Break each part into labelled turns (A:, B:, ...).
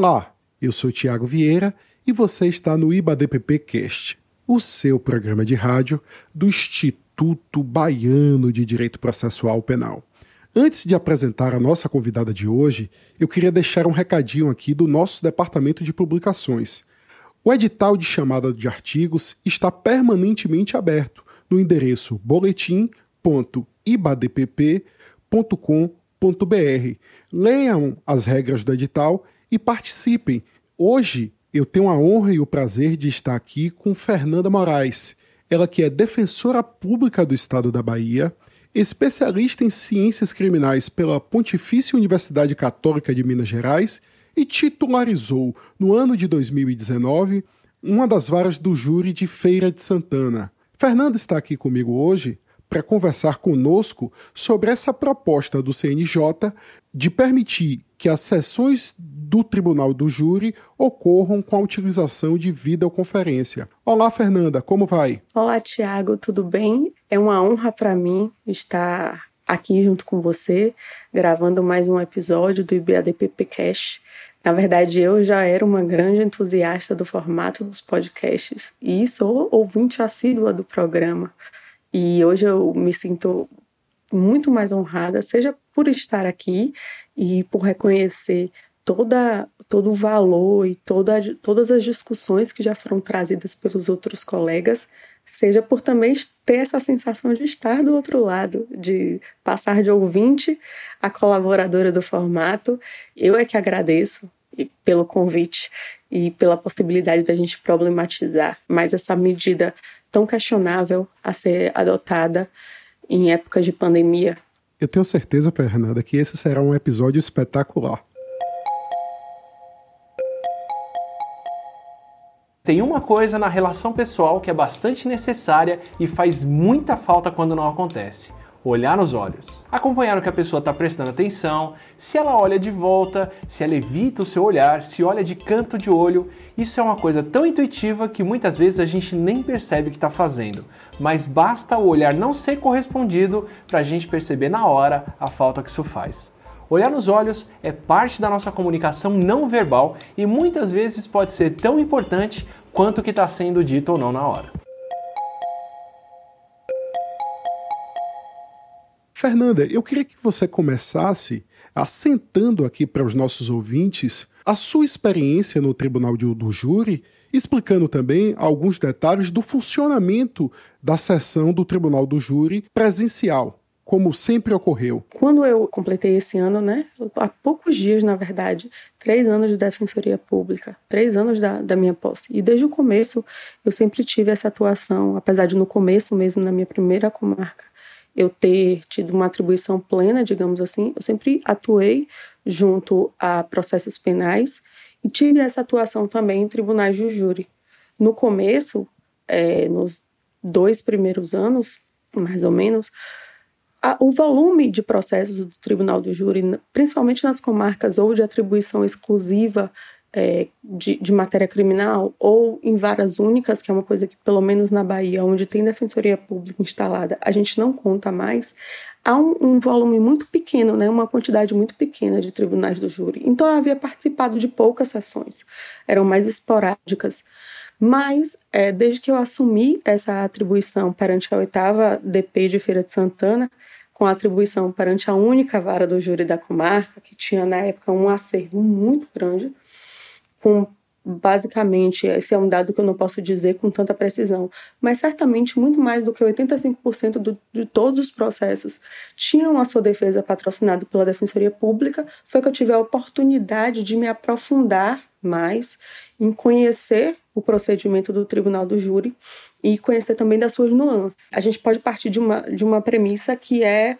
A: Olá, eu sou Tiago Vieira e você está no IBADPP Cast, o seu programa de rádio do Instituto Baiano de Direito Processual Penal. Antes de apresentar a nossa convidada de hoje, eu queria deixar um recadinho aqui do nosso departamento de publicações. O edital de chamada de artigos está permanentemente aberto no endereço boletim.ibadpp.com.br. Leiam as regras do edital e participem. Hoje eu tenho a honra e o prazer de estar aqui com Fernanda Moraes, ela que é defensora pública do Estado da Bahia, especialista em ciências criminais pela Pontifícia Universidade Católica de Minas Gerais e titularizou, no ano de 2019, uma das varas do júri de Feira de Santana. Fernanda está aqui comigo hoje para conversar conosco sobre essa proposta do CNJ de permitir que as sessões do Tribunal do Júri ocorram com a utilização de videoconferência. Olá, Fernanda, como vai?
B: Olá, Tiago, tudo bem? É uma honra para mim estar aqui junto com você, gravando mais um episódio do IBADPP Cash. Na verdade, eu já era uma grande entusiasta do formato dos podcasts e sou ouvinte assídua do programa. E hoje eu me sinto muito mais honrada, seja por estar aqui e por reconhecer toda, todo o valor e toda, todas as discussões que já foram trazidas pelos outros colegas, seja por também ter essa sensação de estar do outro lado, de passar de ouvinte a colaboradora do formato. Eu é que agradeço pelo convite e pela possibilidade da gente problematizar mais essa medida tão questionável a ser adotada em épocas de pandemia.
A: Eu tenho certeza, Fernanda, que esse será um episódio espetacular.
C: Tem uma coisa na relação pessoal que é bastante necessária e faz muita falta quando não acontece olhar nos olhos. Acompanhar o que a pessoa está prestando atenção, se ela olha de volta, se ela evita o seu olhar, se olha de canto de olho. Isso é uma coisa tão intuitiva que muitas vezes a gente nem percebe que está fazendo. Mas basta o olhar não ser correspondido para a gente perceber na hora a falta que isso faz. Olhar nos olhos é parte da nossa comunicação não verbal e muitas vezes pode ser tão importante quanto o que está sendo dito ou não na hora.
A: Fernanda, eu queria que você começasse assentando aqui para os nossos ouvintes a sua experiência no Tribunal do Júri, explicando também alguns detalhes do funcionamento da sessão do Tribunal do Júri presencial, como sempre ocorreu.
B: Quando eu completei esse ano, né, há poucos dias, na verdade, três anos de defensoria pública, três anos da, da minha posse. E desde o começo eu sempre tive essa atuação, apesar de no começo mesmo, na minha primeira comarca, eu ter tido uma atribuição plena, digamos assim, eu sempre atuei junto a processos penais e tive essa atuação também em tribunais de júri. No começo, é, nos dois primeiros anos, mais ou menos, o volume de processos do tribunal do júri, principalmente nas comarcas ou de atribuição exclusiva é, de, de, matéria criminal ou em varas únicas, que é uma coisa que, pelo menos na Bahia, onde tem defensoria pública instalada, a gente não conta mais, há um, um, volume muito pequeno, né, uma quantidade muito pequena de tribunais do júri. Então, eu havia participado de poucas sessões, eram mais esporádicas. Mas, é, desde que eu assumi essa atribuição perante a oitava DP de Feira de Santana, com atribuição perante a única vara do júri da comarca, que tinha na época um acervo muito grande, com basicamente, esse é um dado que eu não posso dizer com tanta precisão, mas certamente muito mais do que 85% do, de todos os processos tinham a sua defesa patrocinada pela Defensoria Pública, foi que eu tive a oportunidade de me aprofundar mais em conhecer o procedimento do Tribunal do Júri e conhecer também das suas nuances. A gente pode partir de uma, de uma premissa que é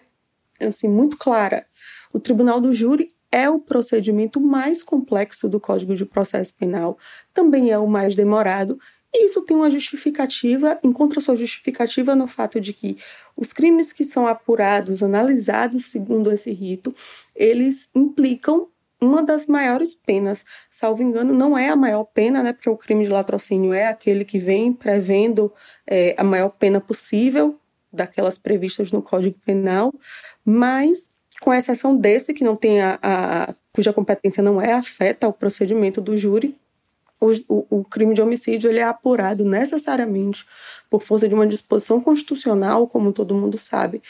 B: assim muito clara. O Tribunal do Júri é o procedimento mais complexo do Código de Processo Penal, também é o mais demorado, e isso tem uma justificativa, encontra sua justificativa no fato de que os crimes que são apurados, analisados segundo esse rito, eles implicam uma das maiores penas. Salvo engano, não é a maior pena, né? Porque o crime de latrocínio é aquele que vem prevendo é, a maior pena possível daquelas previstas no Código Penal, mas com exceção desse, que não tem a, a cuja competência não é afeta ao procedimento do júri, o, o, crime de homicídio ele é apurado necessariamente por força de uma disposição constitucional, como todo mundo sabe,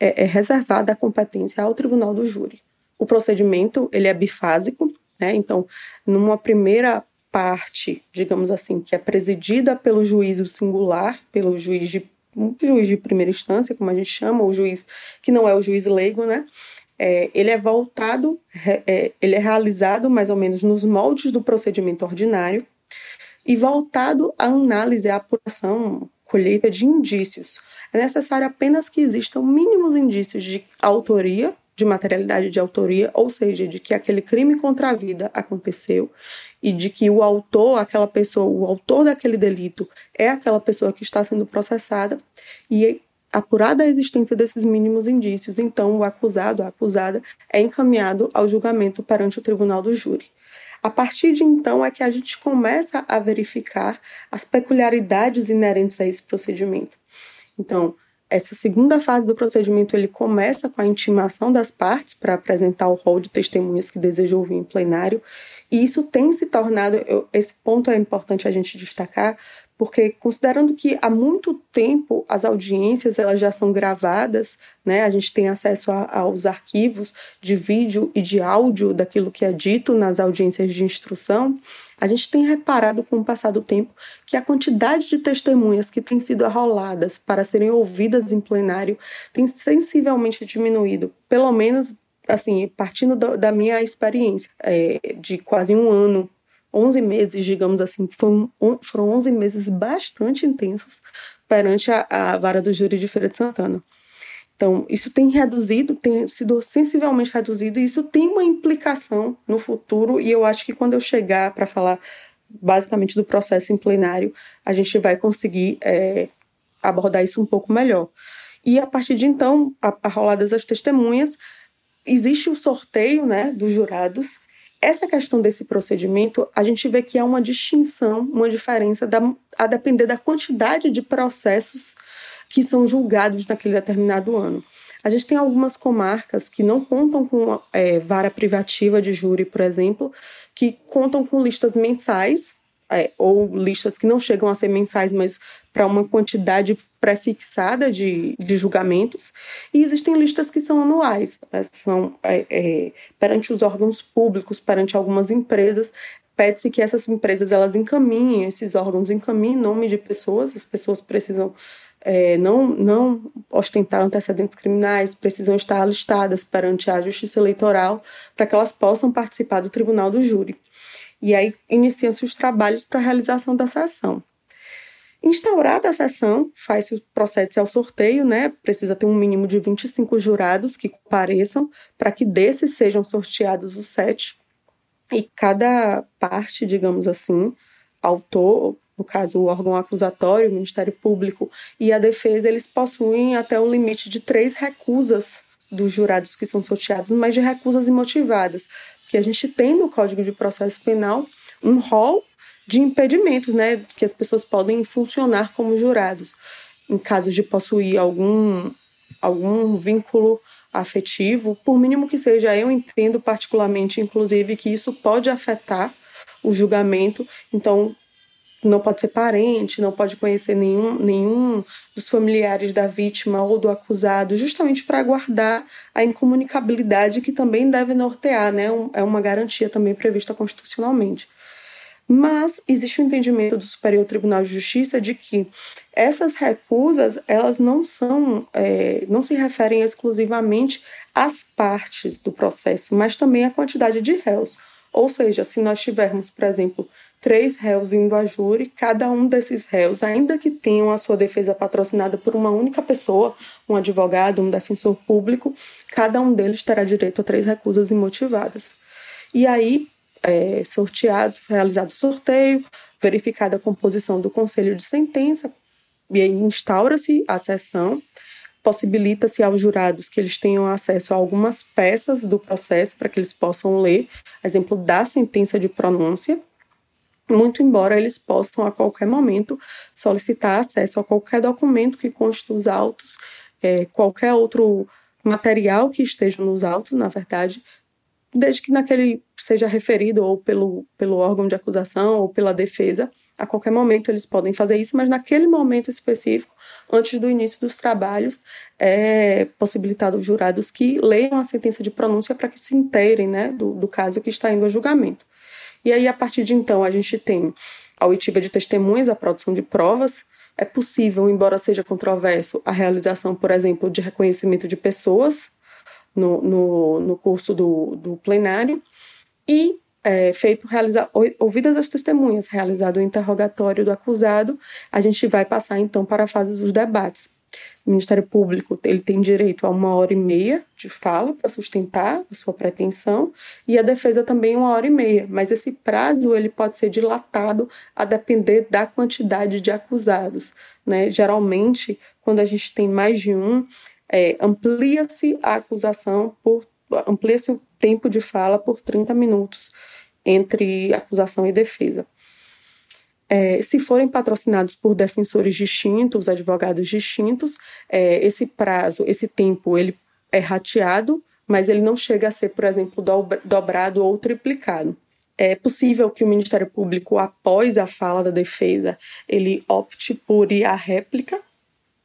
B: é, é reservada a competência ao tribunal do júri. O procedimento ele é bifásico, né? Então, numa primeira parte, digamos assim, que é presidida pelo juízo singular, pelo juiz de um juiz de primeira instância, como a gente chama, o juiz que não é o juiz leigo, né? É, ele é voltado, é, ele é realizado mais ou menos nos moldes do procedimento ordinário e voltado à análise, à apuração, colheita de indícios. É necessário apenas que existam mínimos indícios de autoria, de materialidade de autoria, ou seja, de que aquele crime contra a vida aconteceu e de que o autor, aquela pessoa, o autor daquele delito é aquela pessoa que está sendo processada e Apurada a existência desses mínimos indícios, então o acusado, a acusada, é encaminhado ao julgamento perante o tribunal do júri. A partir de então é que a gente começa a verificar as peculiaridades inerentes a esse procedimento. Então, essa segunda fase do procedimento ele começa com a intimação das partes para apresentar o rol de testemunhas que desejam ouvir em plenário, e isso tem se tornado, eu, esse ponto é importante a gente destacar, porque considerando que há muito tempo as audiências elas já são gravadas, né? A gente tem acesso a, aos arquivos de vídeo e de áudio daquilo que é dito nas audiências de instrução. A gente tem reparado com o passar do tempo que a quantidade de testemunhas que têm sido arroladas para serem ouvidas em plenário tem sensivelmente diminuído, pelo menos assim, partindo do, da minha experiência é, de quase um ano 11 meses, digamos assim, foram, foram 11 meses bastante intensos perante a, a vara do júri de Feira de Santana. Então, isso tem reduzido, tem sido sensivelmente reduzido, e isso tem uma implicação no futuro, e eu acho que quando eu chegar para falar basicamente do processo em plenário, a gente vai conseguir é, abordar isso um pouco melhor. E a partir de então, arroladas as testemunhas, existe o sorteio né, dos jurados, essa questão desse procedimento, a gente vê que há uma distinção, uma diferença da, a depender da quantidade de processos que são julgados naquele determinado ano. A gente tem algumas comarcas que não contam com é, vara privativa de júri, por exemplo, que contam com listas mensais é, ou listas que não chegam a ser mensais, mas para uma quantidade prefixada de, de julgamentos, e existem listas que são anuais, né, são é, é, perante os órgãos públicos, perante algumas empresas, pede-se que essas empresas elas encaminhem, esses órgãos encaminhem nome de pessoas, as pessoas precisam é, não, não ostentar antecedentes criminais, precisam estar alistadas perante a Justiça Eleitoral para que elas possam participar do Tribunal do Júri. E aí iniciam-se os trabalhos para a realização da sessão. Instaurada a sessão, faz-se procede-se ao sorteio, né? Precisa ter um mínimo de 25 jurados que compareçam para que desses sejam sorteados os sete. E cada parte, digamos assim, autor, no caso o órgão acusatório, o Ministério Público e a defesa, eles possuem até um limite de três recusas dos jurados que são sorteados, mas de recusas imotivadas, que a gente tem no Código de Processo Penal um rol de impedimentos, né, que as pessoas podem funcionar como jurados, em caso de possuir algum algum vínculo afetivo, por mínimo que seja, eu entendo particularmente, inclusive, que isso pode afetar o julgamento. Então, não pode ser parente, não pode conhecer nenhum, nenhum dos familiares da vítima ou do acusado, justamente para guardar a incomunicabilidade que também deve nortear, né? é uma garantia também prevista constitucionalmente. Mas existe o um entendimento do Superior Tribunal de Justiça de que essas recusas elas não são, é, não se referem exclusivamente às partes do processo, mas também à quantidade de réus. Ou seja, se nós tivermos, por exemplo, três réus indo a júri, cada um desses réus, ainda que tenham a sua defesa patrocinada por uma única pessoa, um advogado, um defensor público, cada um deles terá direito a três recusas imotivadas. E aí, é, sorteado, realizado o sorteio, verificada a composição do conselho de sentença, e aí instaura-se a sessão, possibilita-se aos jurados que eles tenham acesso a algumas peças do processo para que eles possam ler, exemplo da sentença de pronúncia, muito embora eles possam a qualquer momento solicitar acesso a qualquer documento que conste os autos, é, qualquer outro material que esteja nos autos, na verdade, desde que naquele seja referido ou pelo, pelo órgão de acusação ou pela defesa, a qualquer momento eles podem fazer isso, mas naquele momento específico, antes do início dos trabalhos, é possibilitado aos jurados que leiam a sentença de pronúncia para que se inteirem né, do, do caso que está indo a julgamento. E aí, a partir de então, a gente tem a oitiva de testemunhas, a produção de provas. É possível, embora seja controverso, a realização, por exemplo, de reconhecimento de pessoas no, no, no curso do, do plenário. E é, feito realizar ouvidas as testemunhas, realizado o interrogatório do acusado, a gente vai passar então para a fase dos debates. O Ministério Público ele tem direito a uma hora e meia de fala para sustentar a sua pretensão e a defesa também uma hora e meia, mas esse prazo ele pode ser dilatado a depender da quantidade de acusados. Né? Geralmente, quando a gente tem mais de um, é, amplia-se a acusação por amplia-se o tempo de fala por 30 minutos entre acusação e defesa. É, se forem patrocinados por defensores distintos, advogados distintos, é, esse prazo, esse tempo, ele é rateado, mas ele não chega a ser, por exemplo, dobrado ou triplicado. É possível que o Ministério Público, após a fala da defesa, ele opte por ir à réplica,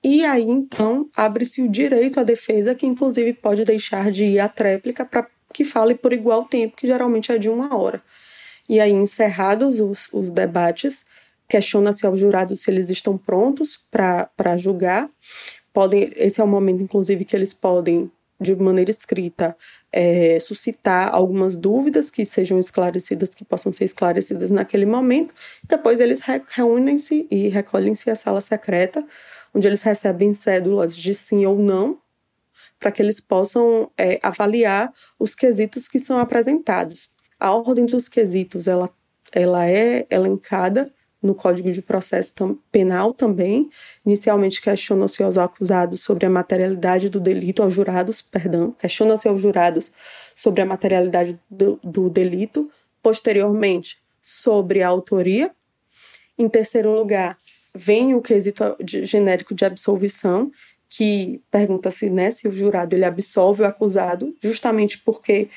B: e aí então abre-se o direito à defesa, que inclusive pode deixar de ir à tréplica para que fale por igual tempo, que geralmente é de uma hora. E aí, encerrados os, os debates, questiona-se aos jurados se eles estão prontos para julgar. Podem, esse é o momento, inclusive, que eles podem, de maneira escrita, é, suscitar algumas dúvidas que sejam esclarecidas, que possam ser esclarecidas naquele momento. Depois eles reúnem-se e recolhem-se à sala secreta, onde eles recebem cédulas de sim ou não para que eles possam é, avaliar os quesitos que são apresentados. A ordem dos quesitos ela, ela é elencada no Código de Processo Penal também. Inicialmente questionam-se aos acusados sobre a materialidade do delito, aos jurados, perdão, questionam-se aos jurados sobre a materialidade do, do delito. Posteriormente, sobre a autoria. Em terceiro lugar, vem o quesito genérico de absolvição, que pergunta-se né, se o jurado ele absolve o acusado, justamente porque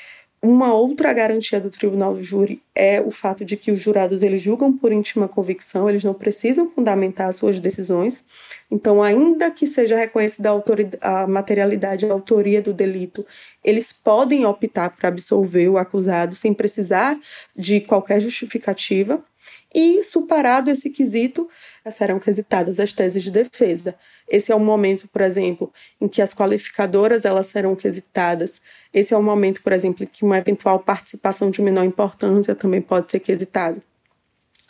B: uma outra garantia do tribunal do júri é o fato de que os jurados eles julgam por íntima convicção, eles não precisam fundamentar as suas decisões. Então, ainda que seja reconhecida a, a materialidade, a autoria do delito, eles podem optar por absolver o acusado sem precisar de qualquer justificativa. E, superado esse quesito, serão quesitadas as teses de defesa. Esse é o momento, por exemplo, em que as qualificadoras elas serão quesitadas. Esse é o momento, por exemplo, em que uma eventual participação de menor importância também pode ser quesitado.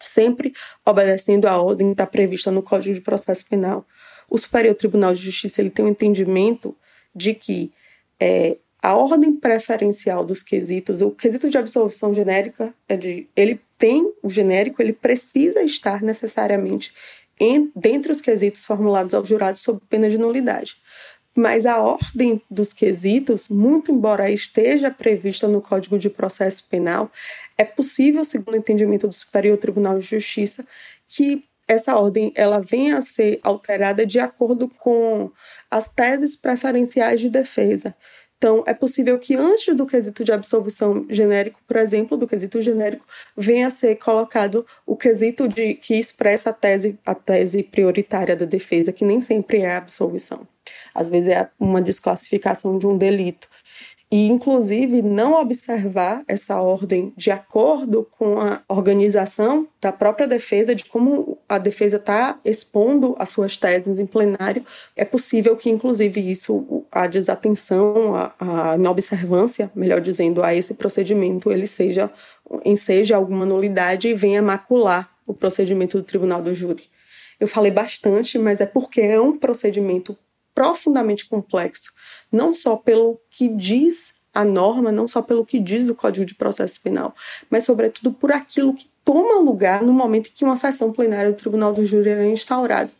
B: Sempre obedecendo à ordem que está prevista no Código de Processo Penal. O Superior Tribunal de Justiça ele tem um entendimento de que é, a ordem preferencial dos quesitos, o quesito de absolvição genérica é de ele tem o genérico, ele precisa estar necessariamente em, dentre os quesitos formulados aos jurados sob pena de nulidade. Mas a ordem dos quesitos, muito embora esteja prevista no Código de Processo Penal, é possível, segundo o entendimento do Superior Tribunal de Justiça, que essa ordem ela venha a ser alterada de acordo com as teses preferenciais de defesa. Então, é possível que antes do quesito de absolvição genérico, por exemplo, do quesito genérico, venha a ser colocado o quesito de que expressa a tese, a tese prioritária da defesa, que nem sempre é a absolvição. Às vezes é uma desclassificação de um delito e, inclusive, não observar essa ordem de acordo com a organização da própria defesa, de como a defesa está expondo as suas teses em plenário, é possível que, inclusive, isso, a desatenção, a, a inobservância, melhor dizendo, a esse procedimento, ele seja, enseja alguma nulidade e venha macular o procedimento do tribunal do júri. Eu falei bastante, mas é porque é um procedimento profundamente complexo, não só pelo que diz a norma, não só pelo que diz o Código de Processo Penal, mas sobretudo por aquilo que toma lugar no momento em que uma sessão plenária do Tribunal do Júri é instaurada.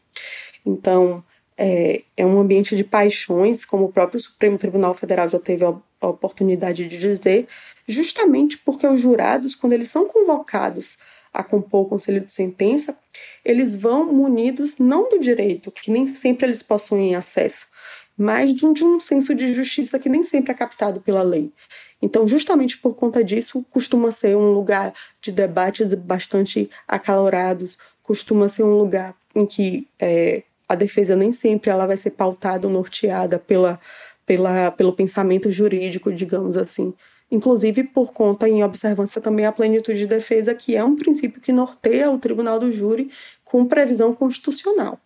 B: Então, é, é, um ambiente de paixões, como o próprio Supremo Tribunal Federal já teve a, a oportunidade de dizer, justamente porque os jurados, quando eles são convocados a compor o conselho de sentença, eles vão munidos não do direito, que nem sempre eles possuem acesso, mas de um, de um senso de justiça que nem sempre é captado pela lei. Então, justamente por conta disso, costuma ser um lugar de debates bastante acalorados, costuma ser um lugar em que é, a defesa nem sempre ela vai ser pautada ou norteada pela, pela, pelo pensamento jurídico, digamos assim. Inclusive por conta, em observância também, à plenitude de defesa, que é um princípio que norteia o tribunal do júri com previsão constitucional.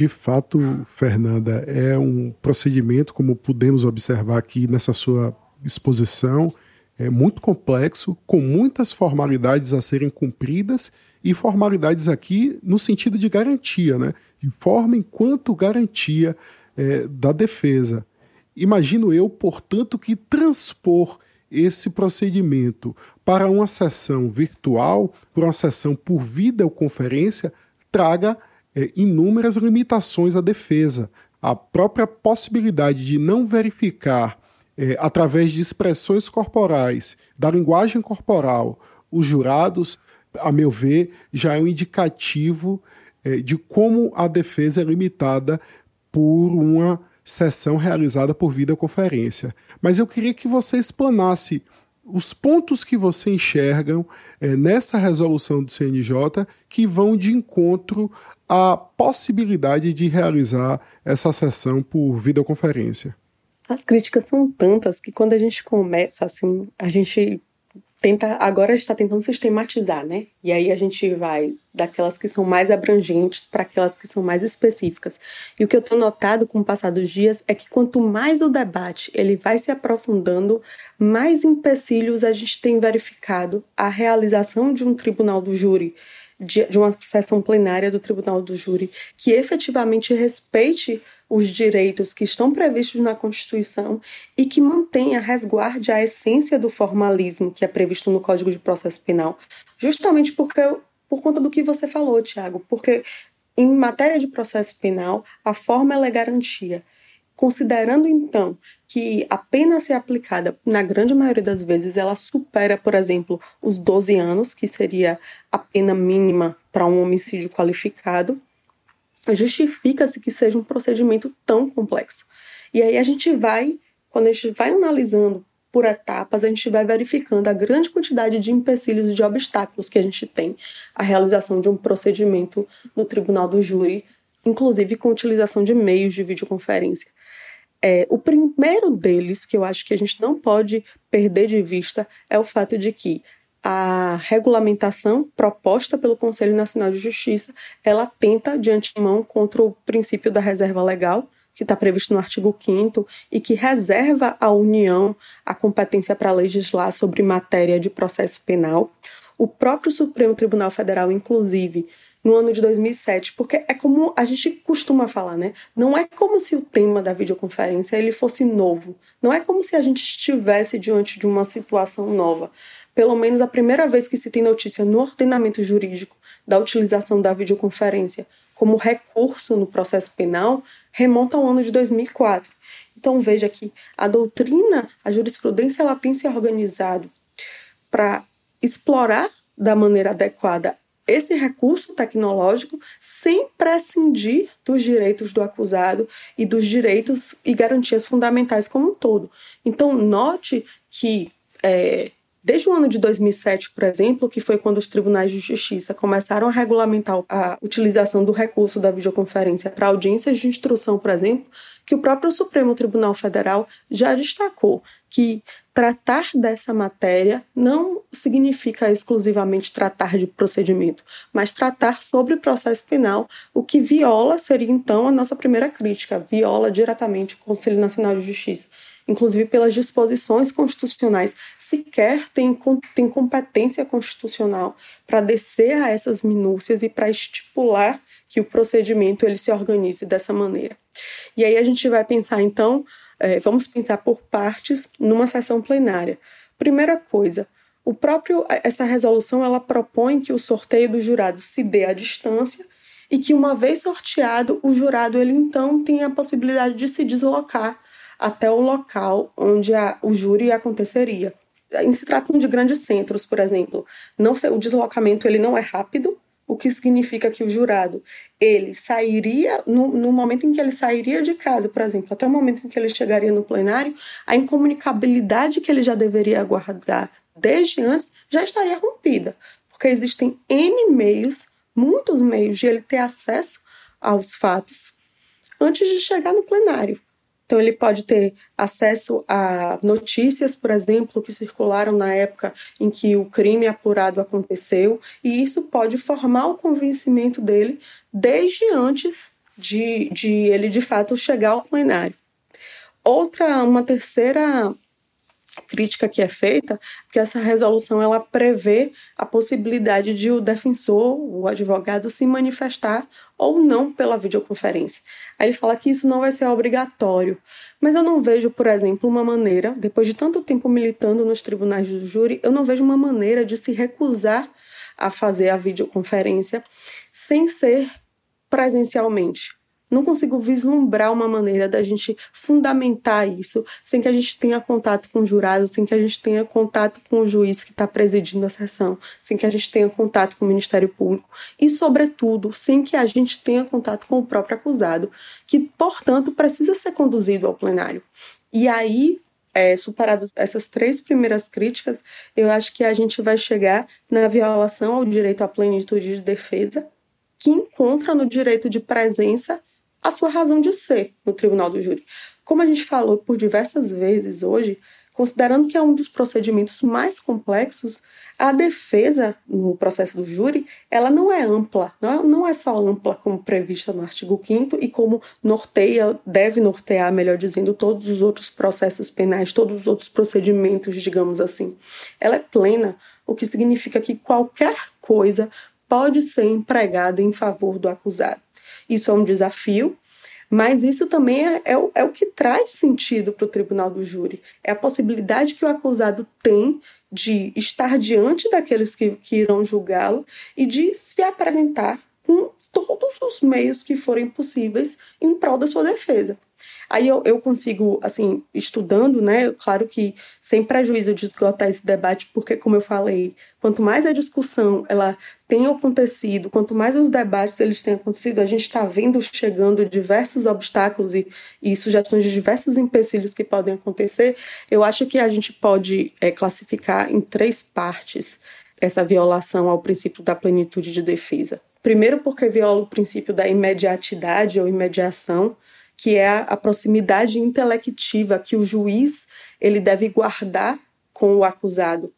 A: De fato, Fernanda, é um procedimento, como pudemos observar aqui nessa sua exposição, é muito complexo, com muitas formalidades a serem cumpridas e formalidades aqui no sentido de garantia, né? de forma enquanto garantia é, da defesa. Imagino eu, portanto, que transpor esse procedimento para uma sessão virtual, para uma sessão por videoconferência, traga inúmeras limitações à defesa. A própria possibilidade de não verificar, é, através de expressões corporais, da linguagem corporal, os jurados, a meu ver, já é um indicativo é, de como a defesa é limitada por uma sessão realizada por videoconferência. Mas eu queria que você explanasse os pontos que você enxergam é, nessa resolução do CNJ que vão de encontro a possibilidade de realizar essa sessão por videoconferência?
B: As críticas são tantas que quando a gente começa assim, a gente tenta agora está tentando sistematizar, né? E aí a gente vai daquelas que são mais abrangentes para aquelas que são mais específicas. E o que eu tenho notado com o passar dos dias é que quanto mais o debate ele vai se aprofundando, mais empecilhos a gente tem verificado a realização de um tribunal do júri de, de uma sessão plenária do Tribunal do Júri que efetivamente respeite os direitos que estão previstos na Constituição e que mantenha, resguarde a essência do formalismo que é previsto no Código de Processo Penal, justamente porque por conta do que você falou, Tiago, porque em matéria de processo penal, a forma é garantia. Considerando então que a pena ser aplicada, na grande maioria das vezes, ela supera, por exemplo, os 12 anos, que seria a pena mínima para um homicídio qualificado, justifica-se que seja um procedimento tão complexo. E aí a gente vai, quando a gente vai analisando por etapas, a gente vai verificando a grande quantidade de empecilhos e de obstáculos que a gente tem à realização de um procedimento no tribunal do júri, inclusive com utilização de meios de videoconferência. É, o primeiro deles, que eu acho que a gente não pode perder de vista, é o fato de que a regulamentação proposta pelo Conselho Nacional de Justiça, ela tenta de antemão contra o princípio da reserva legal, que está previsto no artigo 5 e que reserva à União a competência para legislar sobre matéria de processo penal. O próprio Supremo Tribunal Federal, inclusive, no ano de 2007, porque é como a gente costuma falar, né? Não é como se o tema da videoconferência ele fosse novo. Não é como se a gente estivesse diante de uma situação nova. Pelo menos a primeira vez que se tem notícia no ordenamento jurídico da utilização da videoconferência como recurso no processo penal remonta ao ano de 2004. Então veja que a doutrina, a jurisprudência, ela tem se organizado para explorar da maneira adequada esse recurso tecnológico sem prescindir dos direitos do acusado e dos direitos e garantias fundamentais como um todo. Então, note que é, Desde o ano de 2007, por exemplo, que foi quando os tribunais de justiça começaram a regulamentar a utilização do recurso da videoconferência para audiências de instrução, por exemplo, que o próprio Supremo Tribunal Federal já destacou que tratar dessa matéria não significa exclusivamente tratar de procedimento, mas tratar sobre processo penal, o que viola seria então a nossa primeira crítica, viola diretamente o Conselho Nacional de Justiça inclusive pelas disposições constitucionais, sequer tem, tem competência constitucional para descer a essas minúcias e para estipular que o procedimento ele se organize dessa maneira. E aí a gente vai pensar então, é, vamos pensar por partes numa sessão plenária. Primeira coisa, o próprio essa resolução ela propõe que o sorteio do jurado se dê à distância e que uma vez sorteado o jurado ele então tem a possibilidade de se deslocar até o local onde a, o júri aconteceria. Em se tratando de grandes centros, por exemplo, não o deslocamento ele não é rápido, o que significa que o jurado ele sairia no, no, momento em que ele sairia de casa, por exemplo, até o momento em que ele chegaria no plenário, a incomunicabilidade que ele já deveria aguardar desde antes já estaria rompida, porque existem N meios, muitos meios de ele ter acesso aos fatos antes de chegar no plenário. Então, ele pode ter acesso a notícias, por exemplo, que circularam na época em que o crime apurado aconteceu, e isso pode formar o convencimento dele desde antes de, de ele de fato chegar ao plenário. Outra, uma terceira crítica que é feita, que essa resolução ela prevê a possibilidade de o defensor, o advogado, se manifestar ou não pela videoconferência. Aí ele fala que isso não vai ser obrigatório, mas eu não vejo, por exemplo, uma maneira, depois de tanto tempo militando nos tribunais do júri, eu não vejo uma maneira de se recusar a fazer a videoconferência sem ser presencialmente não consigo vislumbrar uma maneira da gente fundamentar isso sem que a gente tenha contato com o jurado, sem que a gente tenha contato com o juiz que está presidindo a sessão, sem que a gente tenha contato com o Ministério Público e, sobretudo, sem que a gente tenha contato com o próprio acusado, que, portanto, precisa ser conduzido ao plenário. E aí, é, superadas essas três primeiras críticas, eu acho que a gente vai chegar na violação ao direito à plenitude de defesa, que encontra no direito de presença a sua razão de ser no tribunal do júri. Como a gente falou por diversas vezes hoje, considerando que é um dos procedimentos mais complexos, a defesa no processo do júri, ela não é ampla, não é, não é só ampla como prevista no artigo 5 e como norteia, deve nortear, melhor dizendo, todos os outros processos penais, todos os outros procedimentos, digamos assim. Ela é plena, o que significa que qualquer coisa pode ser empregada em favor do acusado. Isso é um desafio, mas isso também é, é, o, é o que traz sentido para o tribunal do júri. É a possibilidade que o acusado tem de estar diante daqueles que, que irão julgá-lo e de se apresentar com todos os meios que forem possíveis em prol da sua defesa. Aí eu, eu consigo, assim, estudando, né? Claro que sem prejuízo de esgotar esse debate, porque, como eu falei, quanto mais a discussão ela tem acontecido, quanto mais os debates eles têm acontecido, a gente está vendo chegando diversos obstáculos e, e, sugestões de diversos empecilhos que podem acontecer. Eu acho que a gente pode é, classificar em três partes essa violação ao princípio da plenitude de defesa. Primeiro, porque viola o princípio da imediatidade ou imediação, que é a, proximidade intelectiva que o juiz ele deve guardar com o acusado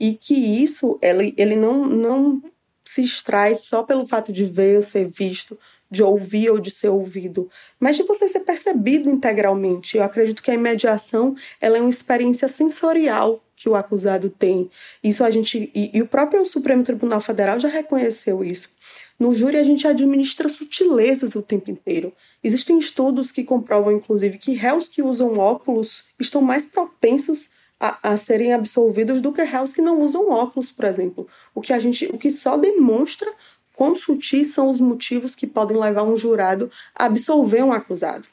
B: e que isso ele, ele não, não se extrai só pelo fato de ver ou ser visto, de ouvir ou de ser ouvido, mas de você ser percebido integralmente. Eu acredito que a imediação ela é uma experiência sensorial que o acusado tem. Isso a gente e, e o próprio Supremo Tribunal Federal já reconheceu isso. No júri a gente administra sutilezas o tempo inteiro. Existem estudos que comprovam, inclusive, que réus que usam óculos estão mais propensos a, a, serem absolvidos do que réus que não usam óculos, por exemplo. O que a gente, o que só demonstra quão sutis são os motivos que podem levar um jurado a absolver um acusado.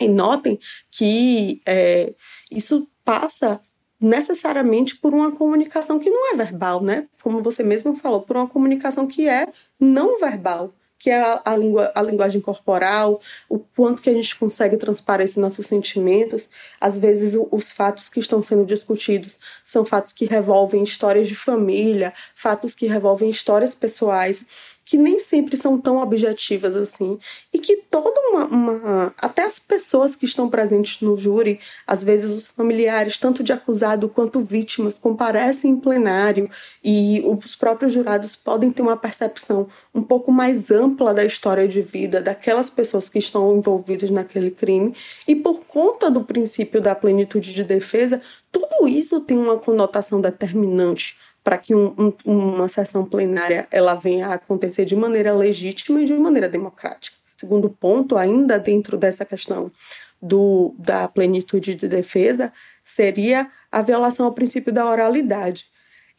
B: E notem que é, isso passa necessariamente por uma comunicação que não é verbal, né? Como você mesmo falou, por uma comunicação que é não verbal que é a, a, a linguagem corporal, o quanto que a gente consegue transparecer nossos sentimentos. Às vezes, os fatos que estão sendo discutidos são fatos que revolvem histórias de família, fatos que revolvem histórias pessoais que nem sempre são tão objetivas assim. E que toda uma, uma, até as pessoas que estão presentes no júri, às vezes os familiares, tanto de acusado quanto vítimas, comparecem em plenário e os próprios jurados podem ter uma percepção um pouco mais ampla da história de vida daquelas pessoas que estão envolvidas naquele crime. E por conta do princípio da plenitude de defesa, tudo isso tem uma conotação determinante para que um, um, uma sessão plenária ela venha a acontecer de maneira legítima e de maneira democrática. Segundo ponto, ainda dentro dessa questão do, da plenitude de defesa, seria a violação ao princípio da oralidade.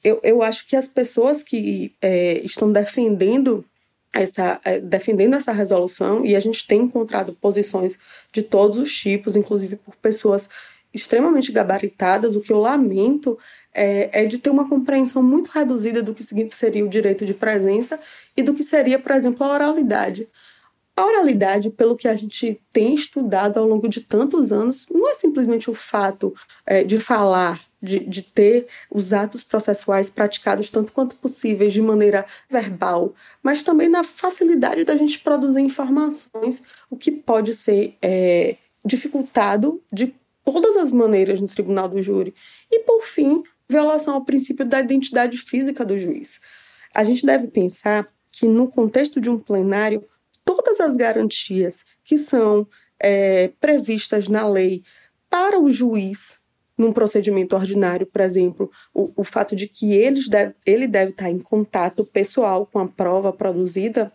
B: Eu, eu acho que as pessoas que é, estão defendendo essa, é, defendendo essa resolução, e a gente tem encontrado posições de todos os tipos, inclusive por pessoas extremamente gabaritadas, o que eu lamento é, é, de ter uma compreensão muito reduzida do que seria o direito de presença e do que seria, por exemplo, a oralidade. A oralidade, pelo que a gente tem estudado ao longo de tantos anos, não é simplesmente o fato é, de falar, de, de ter os atos processuais praticados tanto quanto possíveis de maneira verbal, mas também na facilidade da gente produzir informações, o que pode ser é, dificultado de todas as maneiras no tribunal do júri. E, por fim, violação ao princípio da identidade física do juiz. A gente deve pensar que, no contexto de um plenário, todas as garantias que são é, previstas na lei para o juiz num procedimento ordinário, por exemplo, o, o fato de que eles deve, ele deve estar em contato pessoal com a prova produzida,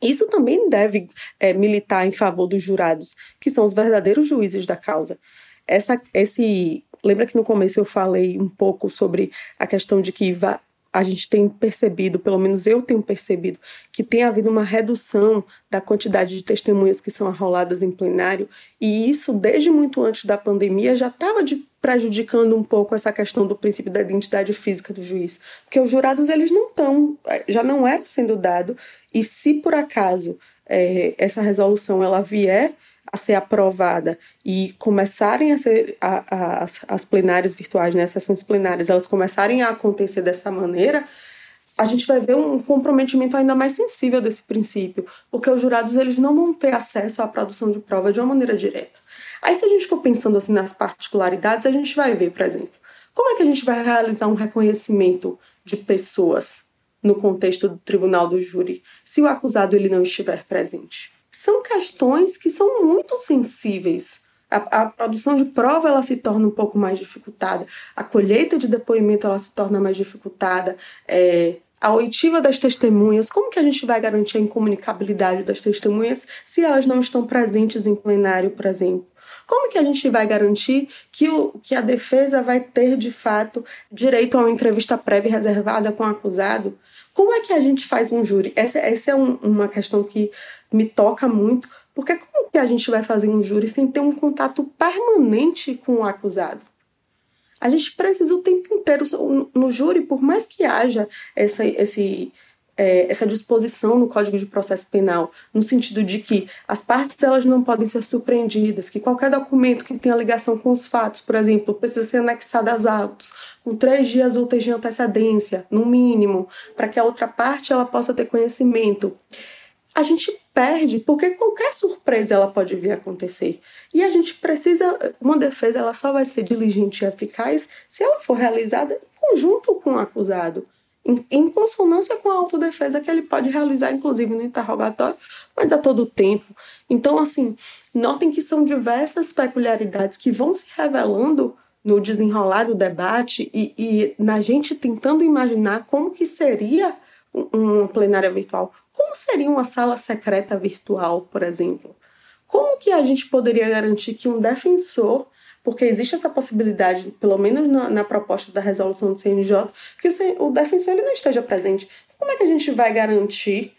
B: isso também deve é, militar em favor dos jurados, que são os verdadeiros juízes da causa. Essa, esse, lembra que no começo eu falei um pouco sobre a questão de que a gente tem percebido, pelo menos eu tenho percebido, que tem havido uma redução da quantidade de testemunhas que são arroladas em plenário, e isso, desde muito antes da pandemia, já estava prejudicando um pouco essa questão do princípio da identidade física do juiz, porque os jurados eles não estão, já não era sendo dado, e se por acaso é, essa resolução ela vier a ser aprovada e começarem a ser a, a, as, as plenárias virtuais, né, as sessões plenárias, elas começarem a acontecer dessa maneira, a gente vai ver um comprometimento ainda mais sensível desse princípio, porque os jurados eles não vão ter acesso à produção de prova de uma maneira direta. Aí se a gente for pensando assim nas particularidades, a gente vai ver, por exemplo, como é que a gente vai realizar um reconhecimento de pessoas no contexto do tribunal do júri se o acusado ele não estiver presente? São questões que são muito sensíveis. A, a, produção de prova ela se torna um pouco mais dificultada, a colheita de depoimento ela se torna mais dificultada, é, a oitiva das testemunhas, como que a gente vai garantir a incomunicabilidade das testemunhas se elas não estão presentes em plenário, por exemplo? Como que a gente vai garantir que, o, que a defesa vai ter, de fato, direito a uma entrevista prévia reservada com o acusado? Como é que a gente faz um júri? Essa, essa é um, uma questão que me toca muito, porque como que a gente vai fazer um júri sem ter um contato permanente com o acusado? A gente precisa o tempo inteiro no júri, por mais que haja essa, esse, é, essa disposição no Código de Processo Penal, no sentido de que as partes elas não podem ser surpreendidas, que qualquer documento que tenha ligação com os fatos, por exemplo, precisa ser anexado aos autos, com três dias úteis de antecedência, no mínimo, para que a outra parte ela possa ter conhecimento. A gente perde porque qualquer surpresa ela pode vir a acontecer. E a gente precisa, uma defesa ela só vai ser diligente e eficaz se ela for realizada em conjunto com o acusado em, em consonância com a autodefesa que ele pode realizar, inclusive no interrogatório, mas a todo tempo. Então, assim, notem que são diversas peculiaridades que vão se revelando no desenrolar do debate e, e na gente tentando imaginar como que seria uma plenária virtual. Como seria uma sala secreta virtual, por exemplo? Como que a gente poderia garantir que um defensor porque existe essa possibilidade, pelo menos na, na proposta da resolução do CNJ, que o, o defensor ele não esteja presente. Como é que a gente vai garantir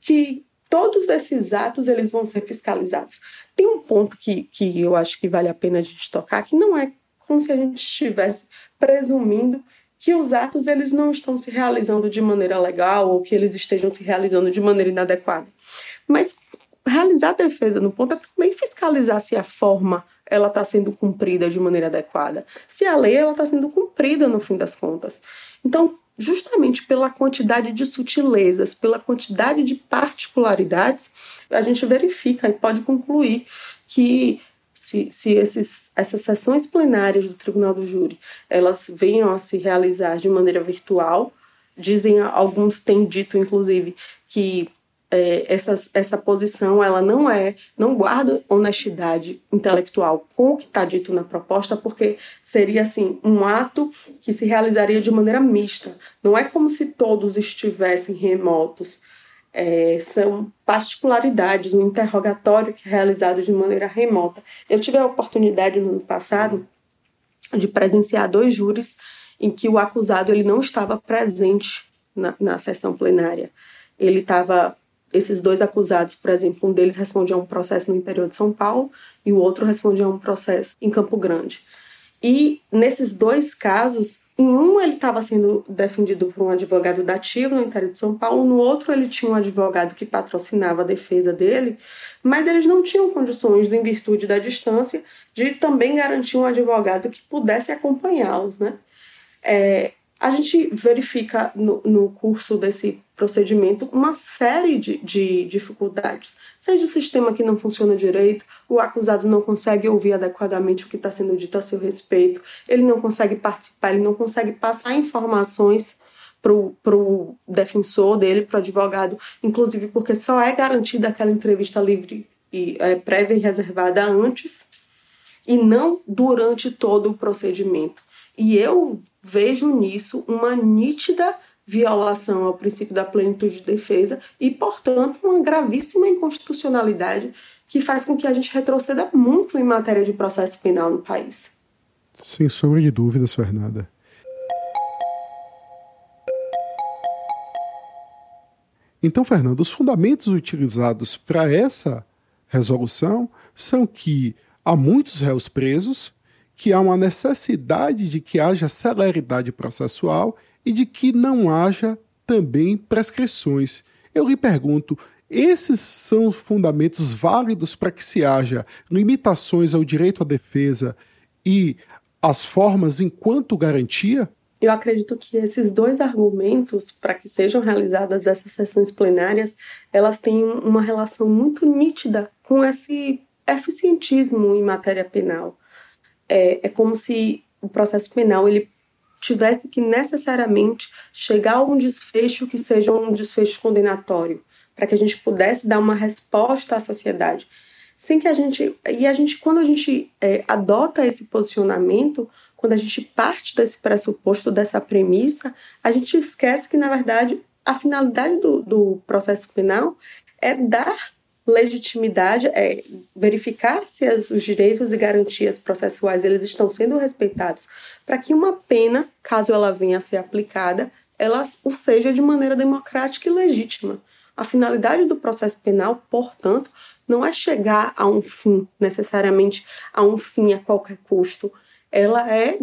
B: que todos esses atos eles vão ser fiscalizados? Tem um ponto que, que eu acho que vale a pena a gente tocar, que não é como se a gente estivesse presumindo que os atos eles não estão se realizando de maneira legal ou que eles estejam se realizando de maneira inadequada. Mas realizar a defesa no ponto é também fiscalizar se a forma ela está sendo cumprida de maneira adequada, se a lei ela está sendo cumprida no fim das contas. Então, justamente pela quantidade de sutilezas, pela quantidade de particularidades, a gente verifica e pode concluir que se, se esses, essas sessões plenárias do Tribunal do Júri elas venham a se realizar de maneira virtual, dizem alguns têm dito inclusive que é, essa, posição ela não é, não guarda honestidade intelectual com o que está dito na proposta, porque seria assim um ato que se realizaria de maneira mista. Não é como se todos estivessem remotos. É, são particularidades, um interrogatório que é realizado de maneira remota. Eu tive a oportunidade no ano passado de presenciar dois júris em que o acusado ele não estava presente na, na sessão plenária. Ele estava esses dois acusados, por exemplo, um deles respondia a um processo no interior de São Paulo e o outro respondia a um processo em Campo Grande. E nesses dois casos, em um ele estava sendo defendido por um advogado dativo no interior de São Paulo, no outro ele tinha um advogado que patrocinava a defesa dele, mas eles não tinham condições, em virtude da distância, de também garantir um advogado que pudesse acompanhá-los, né? É, a gente verifica no, no, curso desse procedimento uma série de, de, dificuldades. Seja o sistema que não funciona direito, o acusado não consegue ouvir adequadamente o que está sendo dito a seu respeito, ele não consegue participar, ele não consegue passar informações para o defensor dele, para o advogado, inclusive porque só é garantida aquela entrevista livre e é, prévia e reservada antes e não durante todo o procedimento. E eu vejo nisso uma nítida violação ao princípio da plenitude de defesa e, portanto, uma gravíssima inconstitucionalidade que faz com que a gente retroceda muito em matéria de processo penal no país.
A: Sem sombra de dúvidas, Fernanda. Então, Fernando, os fundamentos utilizados para essa resolução são que há muitos réus presos, que há uma necessidade de que haja celeridade processual e de que não haja também prescrições. Eu lhe pergunto, esses são fundamentos válidos para que se haja limitações ao direito à defesa e as formas enquanto garantia?
B: Eu acredito que esses dois argumentos, para que sejam realizadas essas sessões plenárias, elas têm uma relação muito nítida com esse eficientismo em matéria penal é, é como se o processo penal ele tivesse que necessariamente chegar a um desfecho que seja um desfecho condenatório, para que a gente pudesse dar uma resposta à sociedade. Sem que a gente. E a gente, quando a gente é, adota esse posicionamento, quando a gente parte desse pressuposto, dessa premissa, a gente esquece que, na verdade, a finalidade do, do processo penal é dar legitimidade é verificar se os direitos e garantias processuais eles estão sendo respeitados para que uma pena, caso ela venha a ser aplicada, ela o seja de maneira democrática e legítima. A finalidade do processo penal, portanto, não é chegar a um fim, necessariamente a um fim a qualquer custo. Ela é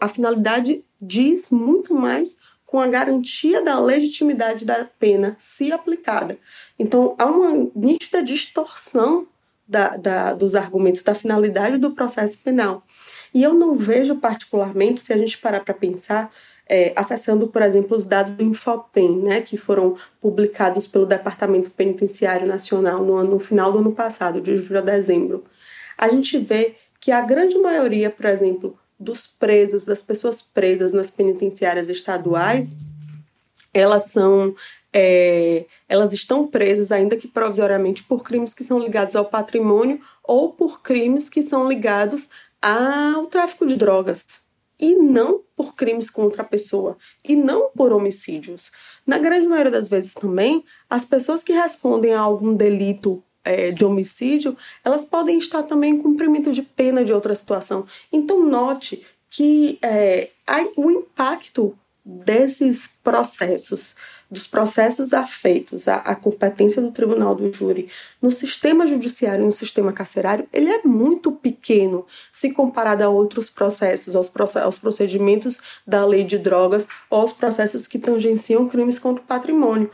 B: a finalidade diz muito mais com a garantia da legitimidade da pena, se aplicada. Então, há uma nítida distorção da, da, dos argumentos, da finalidade do processo penal. E eu não vejo particularmente, se a gente parar para pensar, é, acessando, por exemplo, os dados do Infopem, né, que foram publicados pelo Departamento Penitenciário Nacional no, ano, no final do ano passado, de julho a dezembro, a gente vê que a grande maioria, por exemplo, dos presos, das pessoas presas nas penitenciárias estaduais, elas são é, elas estão presas, ainda que provisoriamente, por crimes que são ligados ao patrimônio ou por crimes que são ligados ao tráfico de drogas. E não por crimes contra a pessoa, e não por homicídios. Na grande maioria das vezes também, as pessoas que respondem a algum delito é, de homicídio, elas podem estar também em cumprimento de pena de outra situação. Então, note que é, o impacto desses processos, dos processos afeitos à, à, competência do tribunal do júri no sistema judiciário e no sistema carcerário, ele é muito pequeno se comparado a outros processos, aos, aos procedimentos da lei de drogas ou aos processos que tangenciam crimes contra o patrimônio.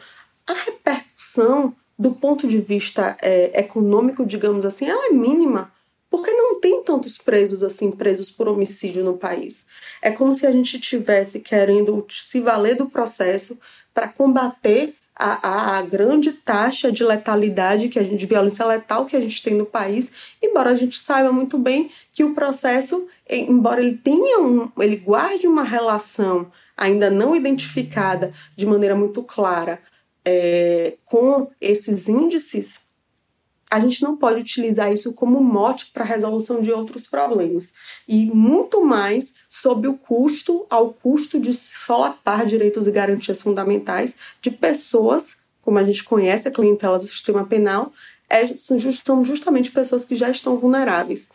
B: A repercussão do ponto de vista é, econômico, digamos assim, ela é mínima, porque não tem tantos presos assim, presos por homicídio no país. É como se a gente tivesse querendo se valer do processo para combater a, a, a, grande taxa de letalidade, que a gente, de violência letal que a gente tem no país, embora a gente saiba muito bem que o processo, embora ele tenha um, ele guarde uma relação ainda não identificada de maneira muito clara é, com esses índices, a gente não pode utilizar isso como mote para a resolução de outros problemas. E muito mais sob o custo, ao custo de solapar direitos e garantias fundamentais de pessoas, como a gente conhece a clientela do sistema penal, é, são justamente pessoas que já estão vulneráveis.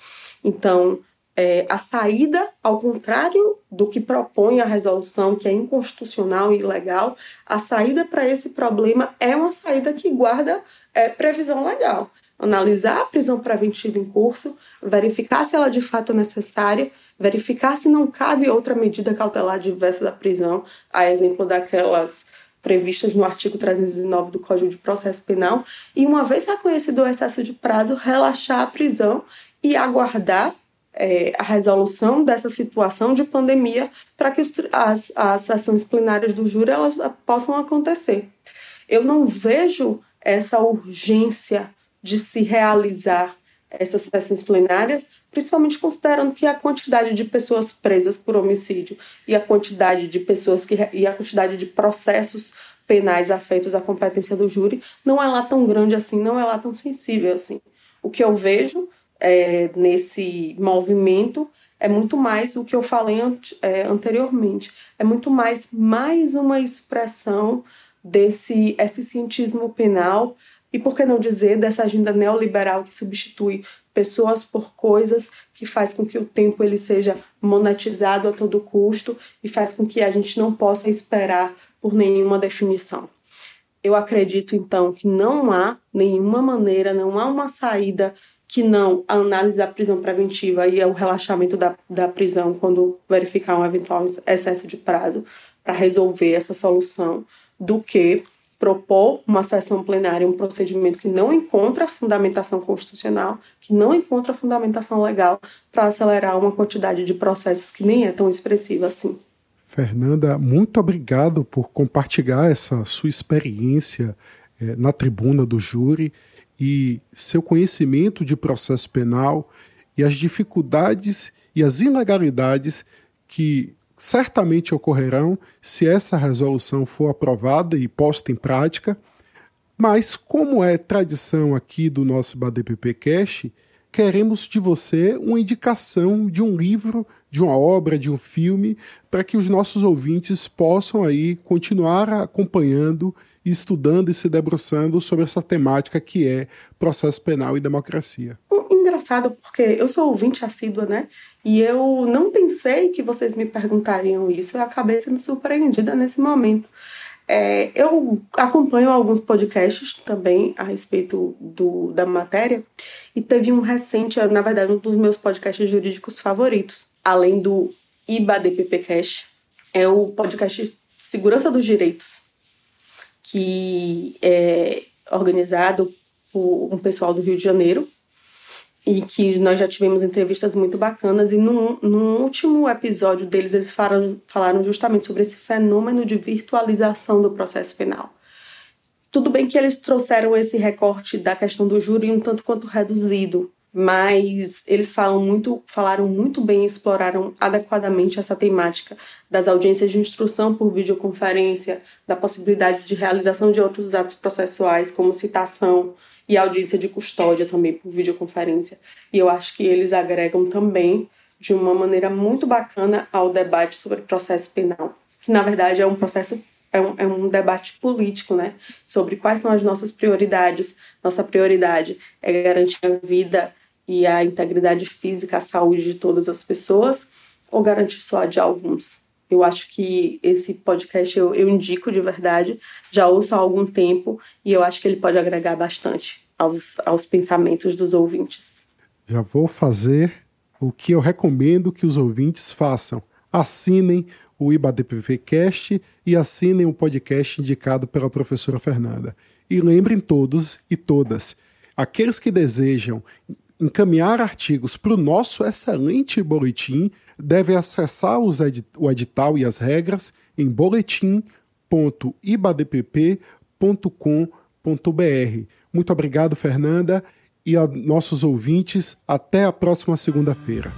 B: Então, é, a saída, ao contrário do que propõe a resolução, que é inconstitucional e ilegal, a saída para esse problema é uma saída que guarda é, previsão legal. Analisar a prisão preventiva em curso, verificar se ela de fato é necessária, verificar se não cabe outra medida cautelar diversa da prisão, a exemplo daquelas previstas no artigo 309 do Código de Processo Penal, e uma vez reconhecido o excesso de prazo, relaxar a prisão e aguardar é, a resolução dessa situação de pandemia para que as, as sessões plenárias do júri elas possam acontecer. Eu não vejo essa urgência de se realizar essas sessões plenárias, principalmente considerando que a quantidade de pessoas presas por homicídio e a quantidade de pessoas que e a quantidade de processos penais afeitos à competência do júri não é lá tão grande assim, não é lá tão sensível assim. O que eu vejo é, nesse movimento é muito mais o que eu falei é, anteriormente. É muito mais mais uma expressão desse eficientismo penal e, por que não dizer, dessa agenda neoliberal que substitui pessoas por coisas, que faz com que o tempo ele seja monetizado a todo custo e faz com que a gente não possa esperar por nenhuma definição. Eu acredito, então, que não há nenhuma maneira, não há uma saída que não a análise da prisão preventiva e o relaxamento da, da prisão quando verificar um eventual excesso de prazo para resolver essa solução, do que propor uma sessão plenária, um procedimento que não encontra fundamentação constitucional, que não encontra fundamentação legal para acelerar uma quantidade de processos que nem é tão expressiva assim.
A: Fernanda, muito obrigado por compartilhar essa sua experiência eh, na tribuna do júri e seu conhecimento de processo penal e as dificuldades e as ilegalidades que certamente ocorrerão se essa resolução for aprovada e posta em prática. Mas, como é tradição aqui do nosso BADPP Cash, queremos de você uma indicação de um livro, de uma obra, de um filme, para que os nossos ouvintes possam aí continuar acompanhando estudando e se debruçando sobre essa temática que é processo penal e democracia.
B: Engraçado, porque eu sou ouvinte assídua, né? E eu não pensei que vocês me perguntariam isso, eu acabei sendo surpreendida nesse momento. É, eu acompanho alguns podcasts também a respeito do, da matéria, e teve um recente, na verdade, um dos meus podcasts jurídicos favoritos, além do IBADPPcast, é o podcast Segurança dos Direitos que é organizado por um pessoal do Rio de Janeiro e que nós já tivemos entrevistas muito bacanas e no, no último episódio deles eles falaram, falaram justamente sobre esse fenômeno de virtualização do processo penal. Tudo bem que eles trouxeram esse recorte da questão do júri um tanto quanto reduzido, mas eles falam muito, falaram muito bem, exploraram adequadamente essa temática das audiências de instrução por videoconferência, da possibilidade de realização de outros atos processuais, como citação e audiência de custódia também por videoconferência. E eu acho que eles agregam também de uma maneira muito bacana ao debate sobre processo penal, que na verdade é um processo é um, é um debate político, né? Sobre quais são as nossas prioridades. Nossa prioridade é garantir a vida e a integridade física, a saúde de todas as pessoas, ou garantir só a de alguns? Eu acho que esse podcast eu, eu indico de verdade, já ouço há algum tempo e eu acho que ele pode agregar bastante aos, aos pensamentos dos ouvintes.
A: Já vou fazer o que eu recomendo que os ouvintes façam. Assinem o IBADPVcast e assinem o podcast indicado pela professora Fernanda. E lembrem todos e todas, aqueles que desejam encaminhar artigos para o nosso excelente boletim, deve acessar ed o edital e as regras em boletim.ibadpp.com.br. Muito obrigado, Fernanda, e a nossos ouvintes. Até a próxima segunda-feira.